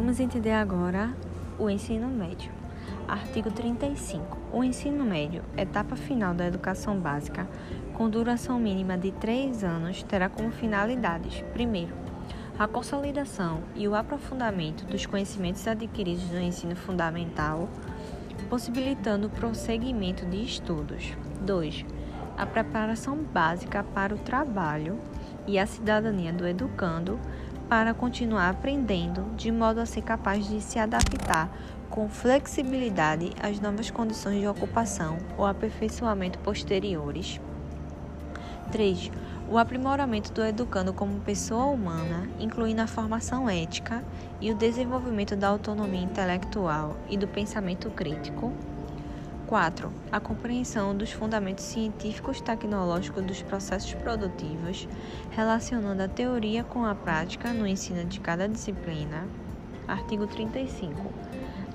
Vamos entender agora o ensino médio. Artigo 35. O ensino médio, etapa final da educação básica, com duração mínima de três anos, terá como finalidades: primeiro, a consolidação e o aprofundamento dos conhecimentos adquiridos no ensino fundamental, possibilitando o prosseguimento de estudos. 2. A preparação básica para o trabalho e a cidadania do educando para continuar aprendendo, de modo a ser capaz de se adaptar com flexibilidade às novas condições de ocupação ou aperfeiçoamento posteriores. 3. O aprimoramento do educando como pessoa humana, incluindo a formação ética e o desenvolvimento da autonomia intelectual e do pensamento crítico. 4. A compreensão dos fundamentos científicos tecnológicos dos processos produtivos, relacionando a teoria com a prática no ensino de cada disciplina. Artigo 35.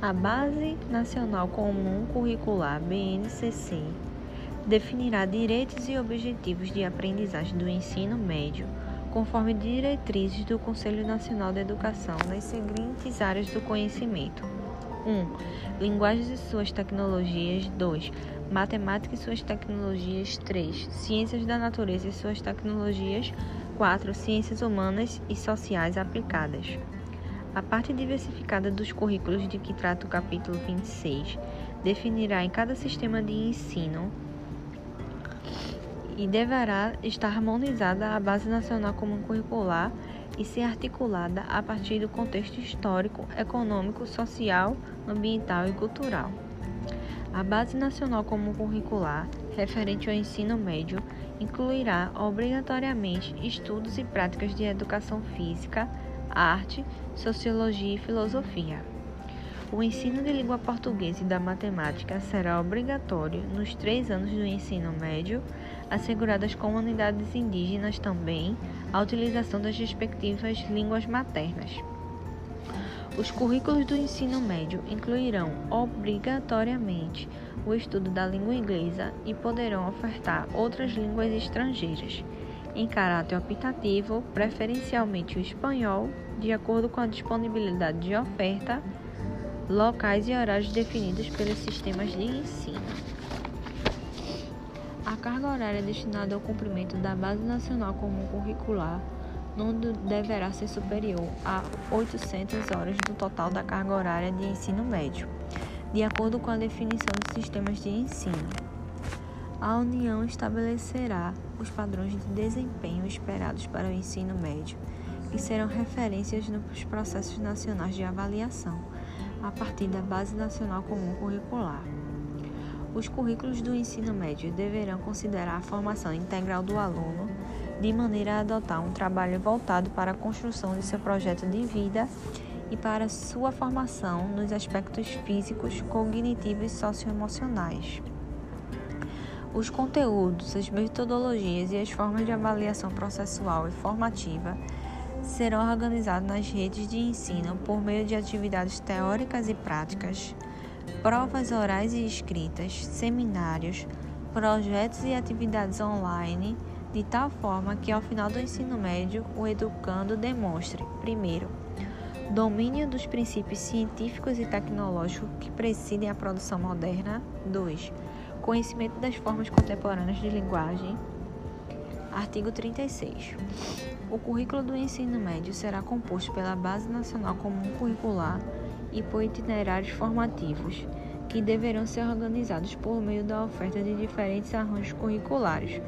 A Base Nacional Comum Curricular, BNCC, definirá direitos e objetivos de aprendizagem do ensino médio, conforme diretrizes do Conselho Nacional de Educação nas seguintes áreas do conhecimento 1. Linguagens e suas tecnologias. 2. Matemática e suas tecnologias. 3. Ciências da natureza e suas tecnologias. 4. Ciências humanas e sociais aplicadas. A parte diversificada dos currículos de que trata o capítulo 26 definirá em cada sistema de ensino e deverá estar harmonizada à Base Nacional Comum Curricular e ser articulada a partir do contexto histórico, econômico, social, ambiental e cultural. A Base Nacional Comum Curricular, referente ao ensino médio, incluirá obrigatoriamente estudos e práticas de educação física, arte, sociologia e filosofia. O ensino de língua portuguesa e da matemática será obrigatório nos três anos do ensino médio, assegurado às comunidades indígenas também a utilização das respectivas línguas maternas. Os currículos do ensino médio incluirão obrigatoriamente o estudo da língua inglesa e poderão ofertar outras línguas estrangeiras, em caráter optativo, preferencialmente o espanhol, de acordo com a disponibilidade de oferta locais e horários definidos pelos sistemas de ensino. A carga horária destinada ao cumprimento da Base Nacional Comum Curricular não deverá ser superior a 800 horas do total da carga horária de ensino médio, de acordo com a definição dos sistemas de ensino. A União estabelecerá os padrões de desempenho esperados para o ensino médio, que serão referências nos processos nacionais de avaliação a partir da Base Nacional Comum Curricular. Os currículos do ensino médio deverão considerar a formação integral do aluno, de maneira a adotar um trabalho voltado para a construção de seu projeto de vida e para sua formação nos aspectos físicos, cognitivos e socioemocionais. Os conteúdos, as metodologias e as formas de avaliação processual e formativa serão organizados nas redes de ensino por meio de atividades teóricas e práticas, provas orais e escritas, seminários, projetos e atividades online, de tal forma que ao final do ensino médio o educando demonstre, primeiro, domínio dos princípios científicos e tecnológicos que presidem a produção moderna, 2. Conhecimento das formas contemporâneas de linguagem, Artigo 36. O currículo do ensino médio será composto pela Base Nacional Comum Curricular e por itinerários formativos, que deverão ser organizados por meio da oferta de diferentes arranjos curriculares,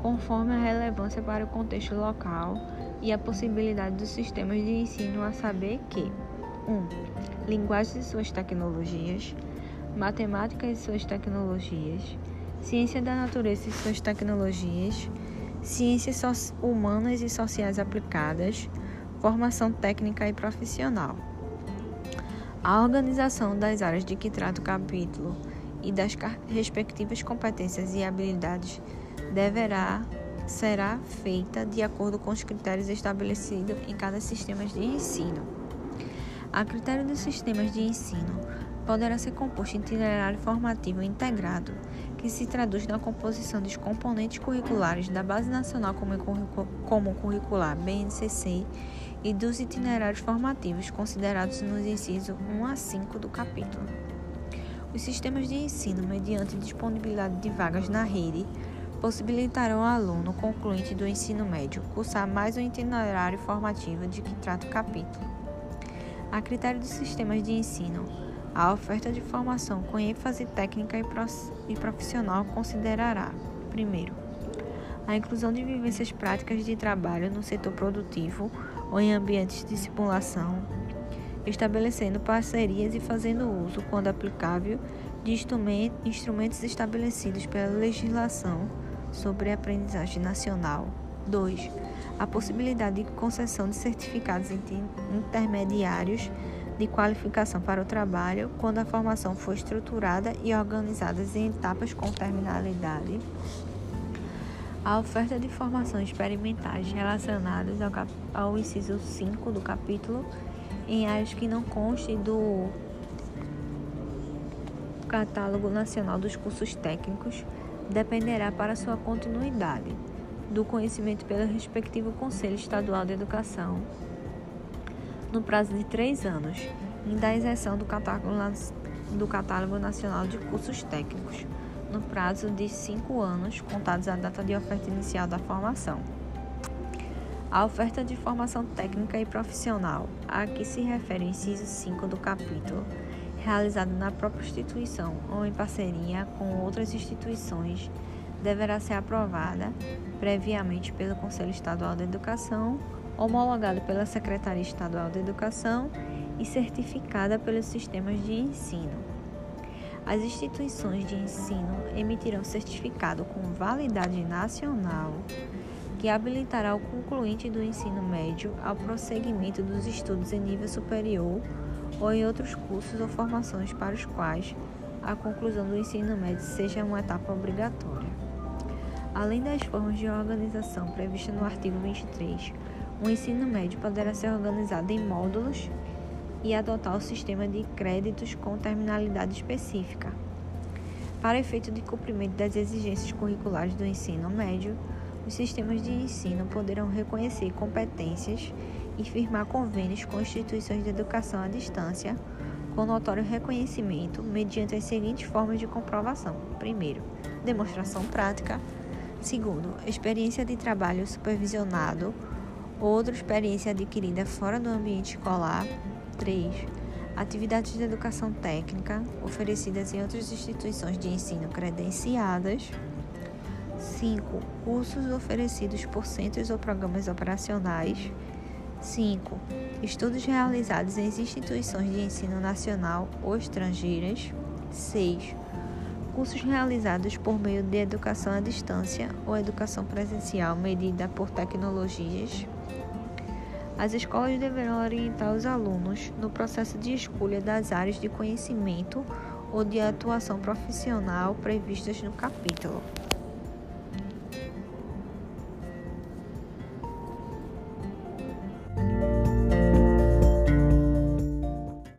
conforme a relevância para o contexto local e a possibilidade dos sistemas de ensino, a saber que 1. Um, linguagens e suas tecnologias, matemática e suas tecnologias, ciência da natureza e suas tecnologias, ciências humanas e sociais aplicadas, formação técnica e profissional. A organização das áreas de que trata o capítulo e das respectivas competências e habilidades deverá será feita de acordo com os critérios estabelecidos em cada sistema de ensino. A critério dos sistemas de ensino, poderá ser composto itinerário formativo integrado, que se traduz na composição dos componentes curriculares da Base Nacional Comum Curricular, BNCC, e dos itinerários formativos considerados nos incisos 1 a 5 do capítulo. Os sistemas de ensino, mediante disponibilidade de vagas na rede, possibilitarão ao aluno concluinte do ensino médio cursar mais um itinerário formativo de que trata o capítulo. A critério dos sistemas de ensino, a oferta de formação com ênfase técnica e profissional considerará, primeiro, a inclusão de vivências práticas de trabalho no setor produtivo ou em ambientes de simulação, estabelecendo parcerias e fazendo uso, quando aplicável, de instrumentos estabelecidos pela legislação sobre aprendizagem nacional. 2. A possibilidade de concessão de certificados intermediários de qualificação para o trabalho, quando a formação for estruturada e organizada em etapas com terminalidade. A oferta de formações experimentais relacionadas ao, ao inciso 5 do capítulo em áreas que não constem do Catálogo Nacional dos Cursos Técnicos dependerá para sua continuidade do conhecimento pelo respectivo Conselho Estadual de Educação no prazo de três anos, e da isenção do catálogo, do catálogo Nacional de Cursos Técnicos no prazo de cinco anos, contados à data de oferta inicial da formação. A oferta de formação técnica e profissional, a que se refere o inciso 5 do capítulo, realizada na própria instituição ou em parceria com outras instituições, deverá ser aprovada previamente pelo Conselho Estadual de Educação, homologada pela Secretaria Estadual de Educação e certificada pelos sistemas de ensino. As instituições de ensino emitirão certificado com validade nacional que habilitará o concluinte do ensino médio ao prosseguimento dos estudos em nível superior ou em outros cursos ou formações para os quais a conclusão do ensino médio seja uma etapa obrigatória. Além das formas de organização previstas no artigo 23, o ensino médio poderá ser organizado em módulos e adotar o sistema de créditos com terminalidade específica. Para efeito de cumprimento das exigências curriculares do ensino médio, os sistemas de ensino poderão reconhecer competências e firmar convênios com instituições de educação à distância, com notório reconhecimento, mediante as seguintes formas de comprovação: primeiro, demonstração prática, segundo, experiência de trabalho supervisionado outra experiência adquirida fora do ambiente escolar, 3. Atividades de educação técnica oferecidas em outras instituições de ensino credenciadas. 5. Cursos oferecidos por centros ou programas operacionais. 5. Estudos realizados em instituições de ensino nacional ou estrangeiras. 6. Cursos realizados por meio de educação à distância ou educação presencial medida por tecnologias. As escolas deverão orientar os alunos no processo de escolha das áreas de conhecimento ou de atuação profissional previstas no capítulo.